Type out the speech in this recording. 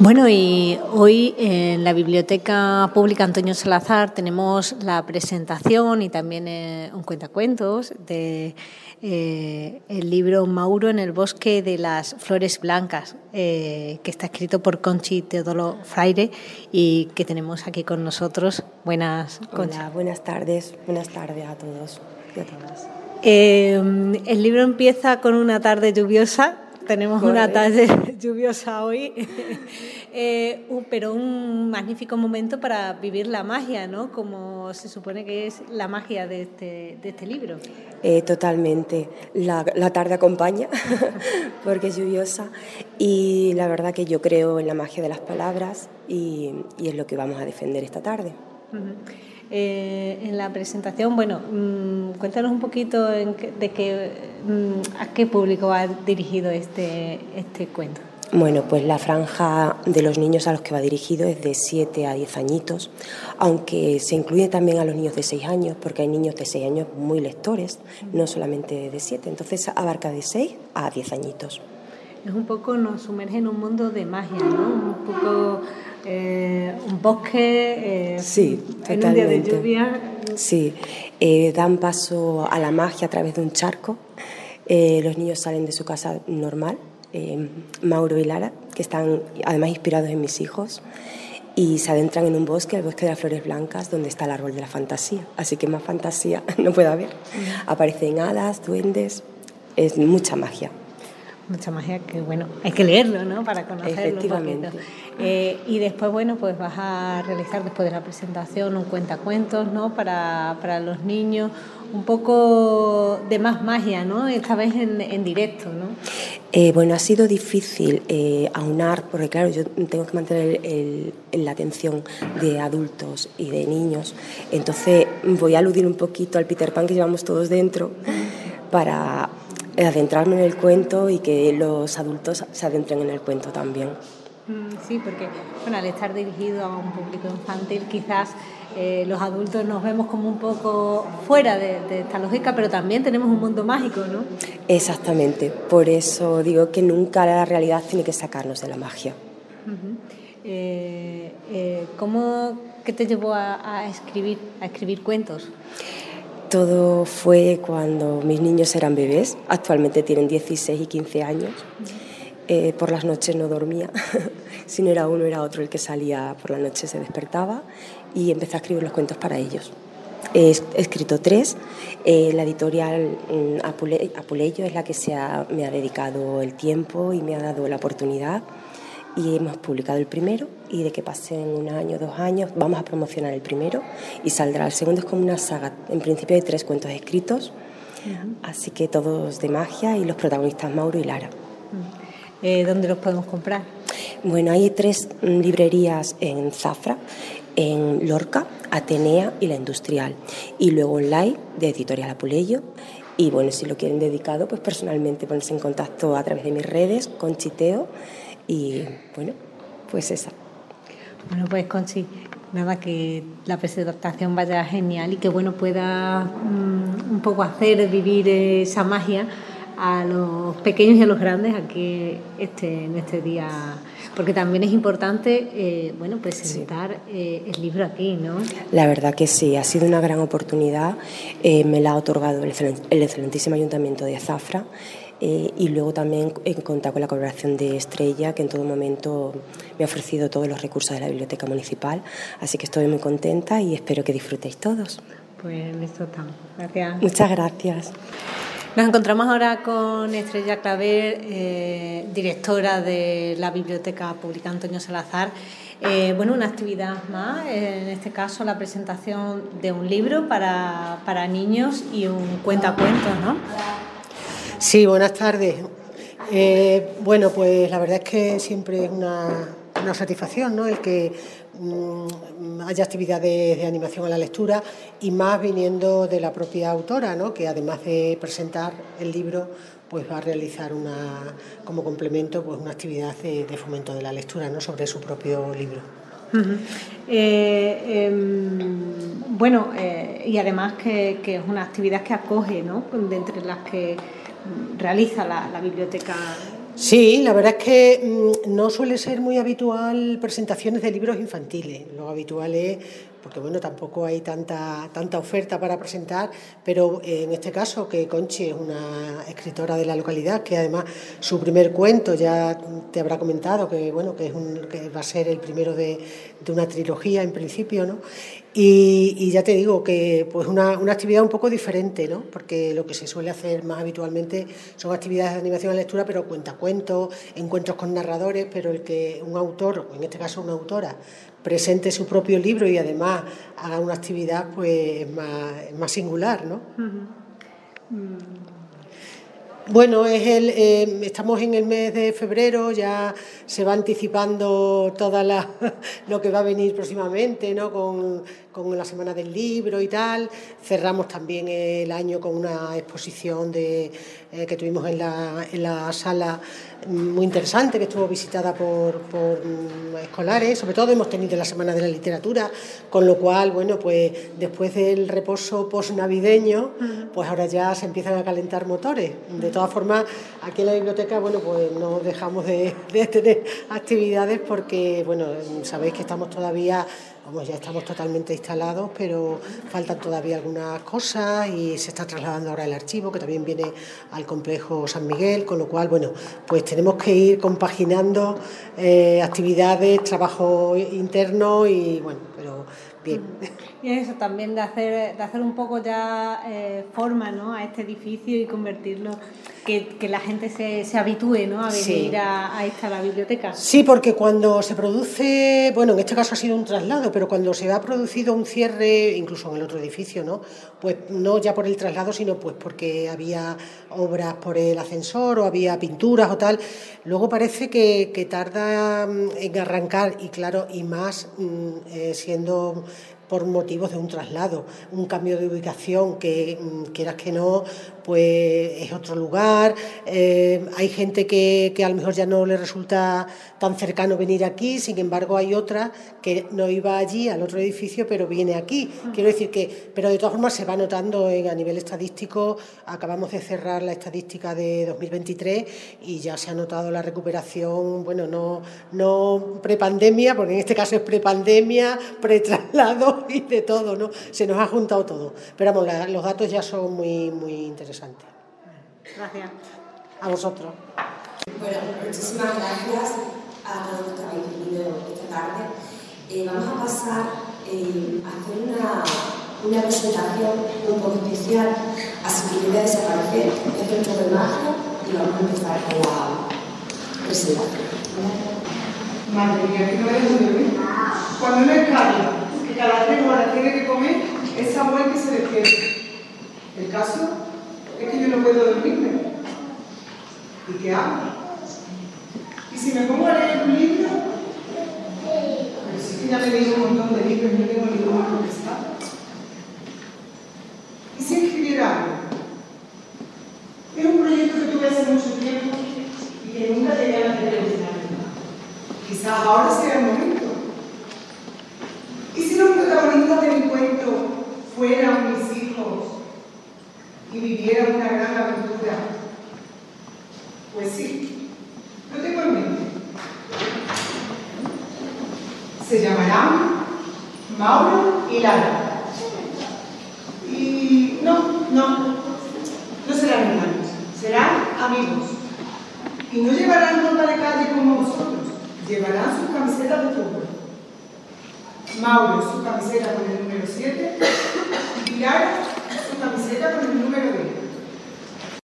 Bueno, y hoy en la Biblioteca Pública Antonio Salazar tenemos la presentación y también eh, un cuentacuentos de eh, el libro Mauro en el bosque de las flores blancas, eh, que está escrito por Conchi Teodoro Fraire y que tenemos aquí con nosotros. Buenas, Hola, buenas tardes, buenas tardes a todos y a todas. el libro empieza con una tarde lluviosa tenemos una tarde lluviosa hoy, eh, pero un magnífico momento para vivir la magia, ¿no? Como se supone que es la magia de este, de este libro. Eh, totalmente. La, tarde acompaña porque es lluviosa y la verdad que yo creo en la magia de las palabras y, es lo que vamos a defender esta tarde. Eh, en la presentación, bueno, mm, cuéntanos un poquito de qué, mm, a qué público ha dirigido este, este cuento. Bueno, pues la franja de los niños a los que va dirigido es de 7 a 10 añitos, aunque se incluye también a los niños de 6 años, porque hay niños de 6 años muy lectores, no solamente de 7, entonces abarca de 6 a 10 añitos. Es un poco, nos sumerge en un mundo de magia, ¿no? Un poco eh, un bosque, eh, sí, en un día de lluvia. Sí, eh, dan paso a la magia a través de un charco. los niños salen de su casa normal, Mauro y Lara, que están además inspirados en mis hijos, y se adentran en un bosque, el bosque de las flores blancas, donde está el árbol de la fantasía. Así que más fantasía no puede haber. Aparecen hadas, duendes, es mucha magia mucha magia que bueno hay que leerlo no para conocerlo un eh, y después, bueno, pues vas a realizar después de la presentación un cuentacuentos, ¿no? Para, para los niños, un poco de más magia, ¿no? Esta vez en, directo, ¿no? Eh, bueno, ha sido difícil eh, aunar, porque claro, yo tengo que mantener la atención de adultos y de niños, entonces voy a aludir un poquito al Peter Pan que llevamos todos dentro para adentrarme en el cuento y que los adultos se adentren en el cuento también. Mm, sí, porque bueno, al estar dirigido a un público infantil, quizás eh, los adultos nos vemos como un poco fuera de, esta lógica, pero también tenemos un mundo mágico, ¿no? Exactamente, por eso digo que nunca la realidad tiene que sacarnos de la magia. Eh, eh, ¿Cómo qué te llevó a, escribir, a escribir cuentos? Todo fue cuando mis niños eran bebés, actualmente tienen 16 y 15 años. Eh, por las noches no dormía, si no era uno era otro. El que salía por la noche, se despertaba y empecé a escribir los cuentos para ellos. He escrito tres, eh, la editorial mm, Apuleyo es la que se me ha dedicado el tiempo y me ha dado la oportunidad y hemos publicado el primero y de que pasen un año, dos años, vamos a promocionar el primero y saldrá el segundo, es como una saga, en principio de tres cuentos escritos, así que todos de magia y los protagonistas Mauro y Lara. Eh, ¿dónde los podemos comprar? Bueno, hay tres librerías en Zafra, en Lorca, Atenea y la Industrial. Y luego online de Editorial Apuleyo. Y bueno, si lo quieren dedicado, pues personalmente ponerse en contacto a través de mis redes con Chiteo. Y bueno, pues esa. Bueno, pues Conchi, nada, que la presentación vaya genial y que bueno pueda mm, un poco hacer vivir esa magia a los pequeños y a los grandes aquí este, en este día, porque también es importante eh, bueno, presentar eh, el libro aquí, ¿no? La verdad que sí, ha sido una gran oportunidad, eh, me la ha otorgado el, excelentísimo Ayuntamiento de Zafra. Y luego también he contado con la colaboración de Estrella, que en todo momento me ha ofrecido todos los recursos de la Biblioteca Municipal. Así que estoy muy contenta y espero que disfrutéis todos. Pues listo estamos. Gracias. Muchas gracias. Nos encontramos ahora con Estrella Claver, eh, directora de la Biblioteca Pública Antonio Salazar. Eh, bueno, una actividad más, en este caso la presentación de un libro para, para niños y un cuentacuentos, ¿no? Sí, buenas tardes. Eh, bueno, pues la verdad es que siempre es una, una satisfacción, ¿no? El que Mm, haya actividades de animación a la lectura y más viniendo de la propia autora, ¿no? que además de presentar el libro, pues va a realizar una, como complemento pues una actividad de, fomento de la lectura ¿no? sobre su propio libro. Eh, em, bueno, eh, y además que, es una actividad que acoge, ¿no? de entre las que realiza la, biblioteca Sí, la verdad es que mm, no suele ser muy habitual presentaciones de libros infantiles. Lo habitual es porque bueno, tampoco hay tanta, tanta oferta para presentar, pero en este caso que Conchi es una escritora de la localidad, que además su primer cuento ya te habrá comentado que bueno, que, es un, que va a ser el primero de, de una trilogía en principio, ¿no? Y, ya te digo que pues una, una, actividad un poco diferente, ¿no? porque lo que se suele hacer más habitualmente son actividades de animación a lectura, pero cuentacuentos, encuentros con narradores, pero el que un autor, o en este caso una autora, presente su propio libro y además haga una actividad pues más, más singular. ¿no? Bueno, es el, eh, estamos en el mes de febrero, ya se va anticipando toda la, lo que va a venir próximamente, ¿no? con, con, la Semana del Libro y tal. Cerramos también el año con una exposición de, eh, que tuvimos en la, en la sala muy interesante, que estuvo visitada por, por, mm, escolares. Sobre todo hemos tenido la Semana de la Literatura, con lo cual, bueno, pues después del reposo post-navideño, pues ahora ya se empiezan a calentar motores. De todas formas, aquí en la biblioteca, bueno, pues no dejamos de, de tener actividades porque, bueno, sabéis que estamos todavía Vamos, ya estamos totalmente instalados, pero faltan todavía algunas cosas y se está trasladando ahora el archivo, que también viene al complejo San Miguel, con lo cual, bueno, pues tenemos que ir compaginando eh, actividades, trabajo interno y, bueno, pero bien. Y eso también de hacer, de hacer un poco ya eh, forma ¿no? a este edificio y convertirlo que, la gente se, se habitúe ¿no? a venir a, a, esta la biblioteca. Sí, porque cuando se produce, bueno, en este caso ha sido un traslado, pero cuando se ha producido un cierre, incluso en el otro edificio, ¿no? Pues no ya por el traslado, sino pues porque había obras por el ascensor o había pinturas o tal, luego parece que, que tarda mm, en arrancar y claro, y más mm, eh, siendo por motivos de un traslado, un cambio de ubicación que mm, quieras que no, pues es otro lugar, eh, hay gente que, que, a lo mejor ya no le resulta tan cercano venir aquí, sin embargo hay otra que no iba allí al otro edificio, pero viene aquí. Quiero decir que, pero de todas formas se va notando en, a nivel estadístico, acabamos de cerrar la estadística de 2023 y ya se ha notado la recuperación, bueno, no, no prepandemia, porque en este caso es prepandemia, pretraslado y de todo, ¿no? Se nos ha juntado todo. Pero vamos, la, los datos ya son muy, muy interesantes. Gracias. A vosotros. Bueno, muchísimas gracias a todos los que habéis venido esta tarde. Eh, vamos a pasar eh, a hacer una, una, presentación un poco especial, así que yo voy a desaparecer, un poco de magia y vamos a empezar con la presentación. Madre mía, que no es Cuando no es Cada tres horas tiene que comer, esa mujer que se despierta. El caso es que yo no puedo dormirme. ¿Y qué hago? Y si me pongo a leer un libro, pero sí que ya me leído un montón de libros y no tengo ninguno que está. ¿Y si escribiera algo? Es un proyecto que tuve hace mucho tiempo y que nunca tenía la televisión. Quizás ahora sea el momento. ¿Y si los protagonistas de mi cuento fueran mis hijos y una gran aventura. Pues sí, lo tengo en mente. Se llamarán Mauro y Lara. Y no, no, no serán hermanos, serán amigos. Y no llevarán ropa de calle como vosotros, llevarán sus camisetas de fútbol. Mauro su camiseta con el número 7